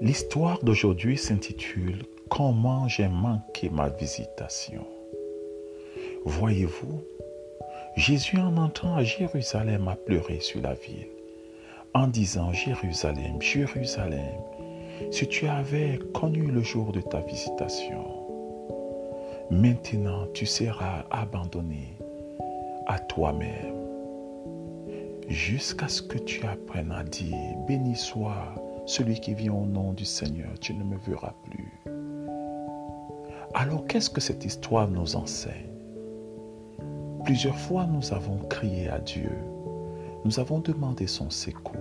L'histoire d'aujourd'hui s'intitule Comment j'ai manqué ma visitation. Voyez-vous, Jésus en entrant à Jérusalem a pleuré sur la ville en disant Jérusalem, Jérusalem, si tu avais connu le jour de ta visitation, maintenant tu seras abandonné à toi-même jusqu'à ce que tu apprennes à dire, béni soit celui qui vient au nom du Seigneur, tu ne me verras plus. Alors qu'est-ce que cette histoire nous enseigne? Plusieurs fois nous avons crié à Dieu, nous avons demandé son secours,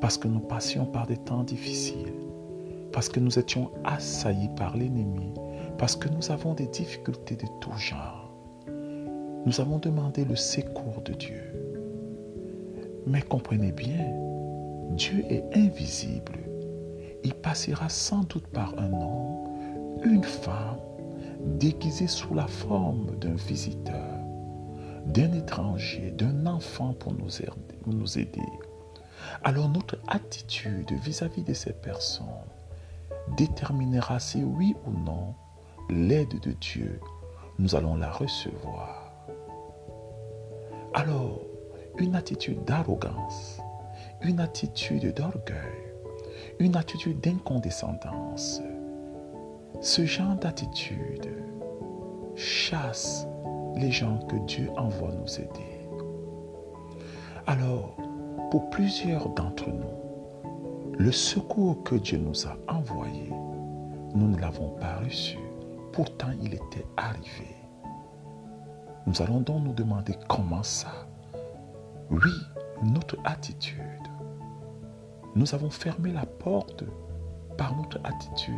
parce que nous passions par des temps difficiles, parce que nous étions assaillis par l'ennemi, parce que nous avons des difficultés de tout genre. Nous avons demandé le secours de Dieu. Mais comprenez bien, Dieu est invisible. Il passera sans doute par un homme, une femme, déguisée sous la forme d'un visiteur, d'un étranger, d'un enfant pour nous aider. Alors notre attitude vis-à-vis de ces personnes déterminera si oui ou non l'aide de Dieu, nous allons la recevoir. Alors, une attitude d'arrogance, une attitude d'orgueil, une attitude d'incondescendance. Ce genre d'attitude chasse les gens que Dieu envoie nous aider. Alors, pour plusieurs d'entre nous, le secours que Dieu nous a envoyé, nous ne l'avons pas reçu. Pourtant, il était arrivé. Nous allons donc nous demander comment ça oui, notre attitude. Nous avons fermé la porte par notre attitude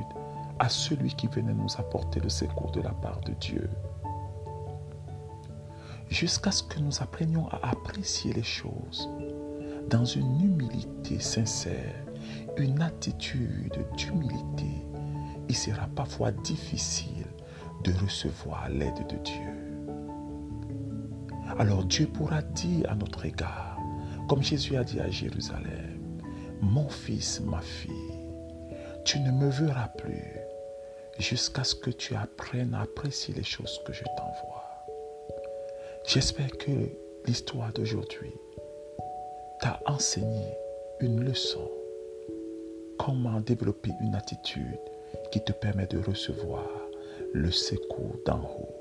à celui qui venait nous apporter le secours de la part de Dieu. Jusqu'à ce que nous apprenions à apprécier les choses dans une humilité sincère, une attitude d'humilité, il sera parfois difficile de recevoir l'aide de Dieu alors Dieu pourra dire à notre égard, comme Jésus a dit à Jérusalem, mon fils, ma fille, tu ne me verras plus jusqu'à ce que tu apprennes à apprécier les choses que je t'envoie. J'espère que l'histoire d'aujourd'hui t'a enseigné une leçon, comment développer une attitude qui te permet de recevoir le secours d'en haut.